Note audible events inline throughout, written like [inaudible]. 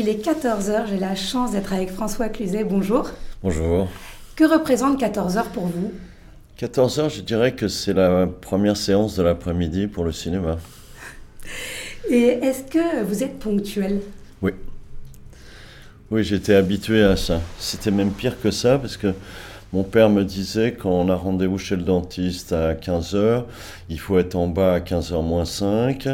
Il est 14h, j'ai la chance d'être avec François Cluzet. Bonjour. Bonjour. Que représente 14h pour vous? 14h, je dirais que c'est la première séance de l'après-midi pour le cinéma. [laughs] Et est-ce que vous êtes ponctuel? Oui. Oui, j'étais habitué à ça. C'était même pire que ça parce que mon père me disait quand on a rendez-vous chez le dentiste à 15h, il faut être en bas à 15h moins 5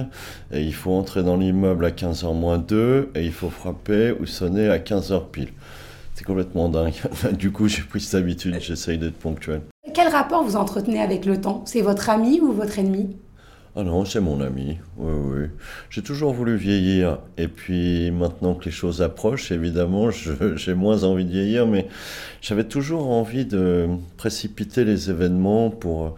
et il faut entrer dans l'immeuble à 15h moins 2 et il faut frapper ou sonner à 15h pile. C'est complètement dingue. [laughs] du coup, j'ai pris cette habitude, j'essaye d'être ponctuel. Quel rapport vous entretenez avec le temps? C'est votre ami ou votre ennemi? Ah non, c'est mon ami. Oui, oui. J'ai toujours voulu vieillir. Et puis maintenant que les choses approchent, évidemment, [laughs] j'ai moins envie de vieillir, mais j'avais toujours envie de précipiter les événements pour.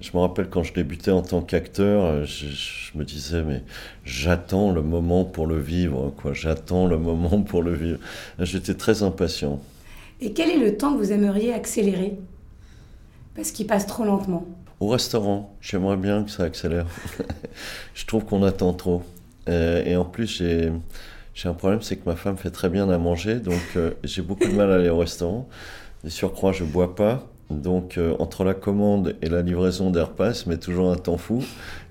Je me rappelle quand je débutais en tant qu'acteur, je, me disais, mais j'attends le moment pour le vivre. J'attends le moment pour le vivre. J'étais très impatient. Et quel est le temps que vous aimeriez accélérer? Parce qu'il passe trop lentement. Au restaurant, j'aimerais bien que ça accélère. [laughs] je trouve qu'on attend trop. Euh, et en plus, j'ai, j'ai un problème, c'est que ma femme fait très bien à manger, donc euh, j'ai beaucoup de mal à aller au restaurant. Et surcroît, je bois pas. Donc, euh, entre la commande et la livraison des repas, ça met toujours un temps fou.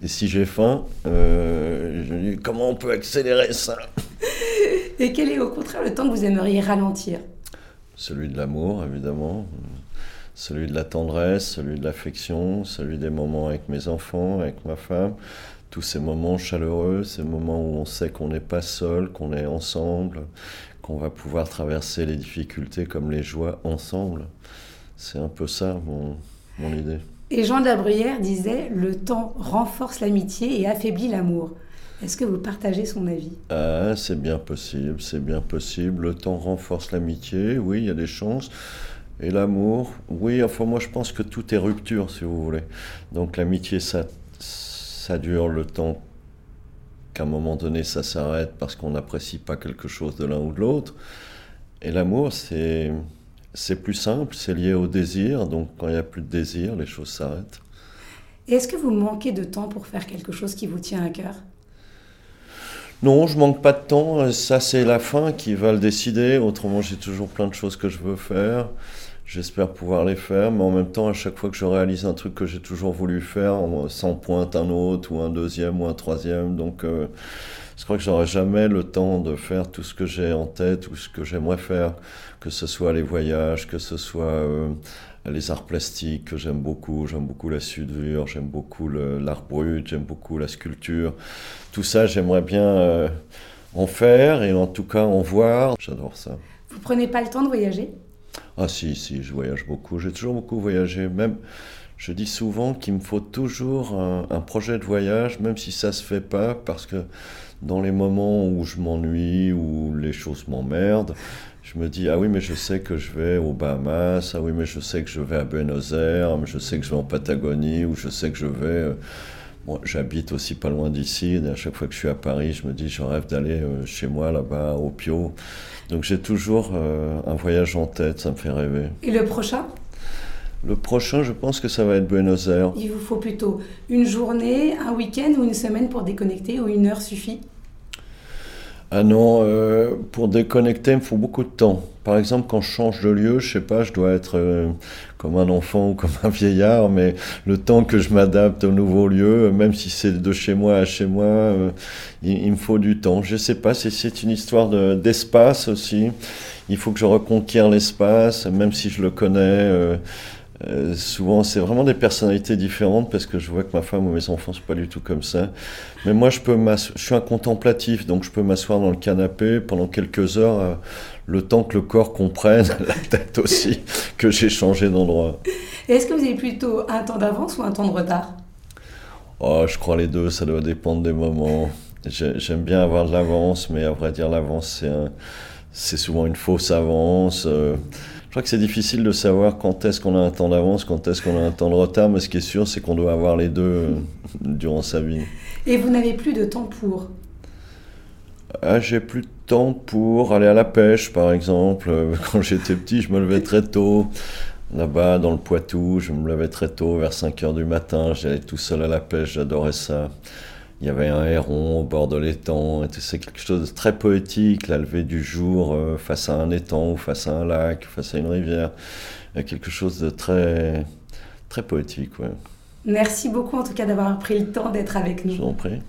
Et si j'ai faim, je dis comment on peut accélérer ça? [laughs] Et quel est au contraire le temps que vous aimeriez ralentir? Celui de l'amour, évidemment celui de la tendresse, celui de l'affection, celui des moments avec mes enfants, avec ma femme, tous ces moments chaleureux, ces moments où on sait qu'on n'est pas seul, qu'on est ensemble, qu'on va pouvoir traverser les difficultés comme les joies ensemble. C'est un peu ça mon, mon idée. Et Jean de la Bruyère disait Le temps renforce l'amitié et affaiblit l'amour. Est-ce que vous partagez son avis? Ah, C'est bien possible, c'est bien possible. Le temps renforce l'amitié, oui, il y a des chances. Et l'amour, oui, enfin moi je pense que tout est rupture, si vous voulez. Donc l'amitié, ça, ça dure le temps qu'à un moment donné ça s'arrête parce qu'on n'apprécie pas quelque chose de l'un ou de l'autre. Et l'amour, c'est, c'est plus simple, c'est lié au désir, donc quand il n'y a plus de désir, les choses s'arrêtent. Et est-ce que vous manquez de temps pour faire quelque chose qui vous tient à cœur? Non, je manque pas de temps. Ça, c'est la fin qui va le décider. Autrement, j'ai toujours plein de choses que je veux faire. J'espère pouvoir les faire, mais en même temps, à chaque fois que je réalise un truc que j'ai toujours voulu faire, s'en pointe un autre, ou un deuxième, ou un troisième. Donc, euh, je crois que j'aurai jamais le temps de faire tout ce que j'ai en tête, ou ce que j'aimerais faire, que ce soit les voyages, que ce soit euh, les arts plastiques, que j'aime beaucoup. J'aime beaucoup la sudure, j'aime beaucoup l'art brut, j'aime beaucoup la sculpture. Tout ça, j'aimerais bien euh, en faire, et en tout cas en voir. J'adore ça. Vous prenez pas le temps de voyager? Ah si, si, je voyage beaucoup. J'ai toujours beaucoup voyagé. Même, je dis souvent qu'il me faut toujours un, projet de voyage, même si ça se fait pas, parce que dans les moments où je m'ennuie, où les choses m'emmerdent, je me dis, ah oui, mais je sais que je vais aux Bahamas, ah oui, mais je sais que je vais à Buenos Aires, je sais que je vais en Patagonie, ou je sais que je vais... Bon, j'habite aussi pas loin d'ici, à chaque fois que je suis à Paris, je me dis, je rêve d'aller euh, chez moi, là-bas, au Pio. Donc j'ai toujours euh, un voyage en tête, ça me fait rêver. Et le prochain? Le prochain, je pense que ça va être Buenos Aires. Il vous faut plutôt une journée, un week-end ou une semaine pour déconnecter ou une heure suffit? Ah non, euh, pour déconnecter, il me faut beaucoup de temps. Par exemple, quand je change de lieu, je sais pas, je dois être euh, comme un enfant ou comme un [laughs] vieillard, mais le temps que je m'adapte au nouveau lieu, même si c'est de chez moi à chez moi, euh, il, me faut du temps. Je sais pas, c'est une histoire d'espace aussi. Il faut que je reconquière l'espace, même si je le connais. Euh, souvent, c'est vraiment des personnalités différentes parce que je vois que ma femme ou mes enfants sont pas du tout comme ça. Mais moi, je peux je suis un contemplatif, donc je peux m'asseoir dans le canapé pendant quelques heures, euh, le temps que le corps comprenne, [laughs] la tête aussi, que j'ai changé d'endroit. Est-ce que vous avez plutôt un temps d'avance ou un temps de retard? Oh, je crois les deux, ça doit dépendre des moments. J'aime bien avoir de l'avance, mais à vrai dire, l'avance, c'est souvent une fausse avance. Euh, je crois que c'est difficile de savoir quand est-ce qu'on a un temps d'avance, quand est-ce qu'on a un temps de retard, mais ce qui est sûr, c'est qu'on doit avoir les deux euh, durant sa vie. Et vous n'avez plus de temps pour? Ah, J'ai plus de temps pour aller à la pêche, par exemple. [laughs] Quand j'étais petit, je me levais très tôt. Là-bas, dans le Poitou, je me levais très tôt, vers 5 heures du matin. J'allais tout seul à la pêche, j'adorais ça. Il y avait un héron au bord de l'étang. C'est quelque chose de très poétique, la levée du jour euh, face à un étang ou face à un lac, face à une rivière. Il y a quelque chose de très, très poétique. Ouais. Merci beaucoup en tout cas d'avoir pris le temps d'être avec nous. Je vous en prie.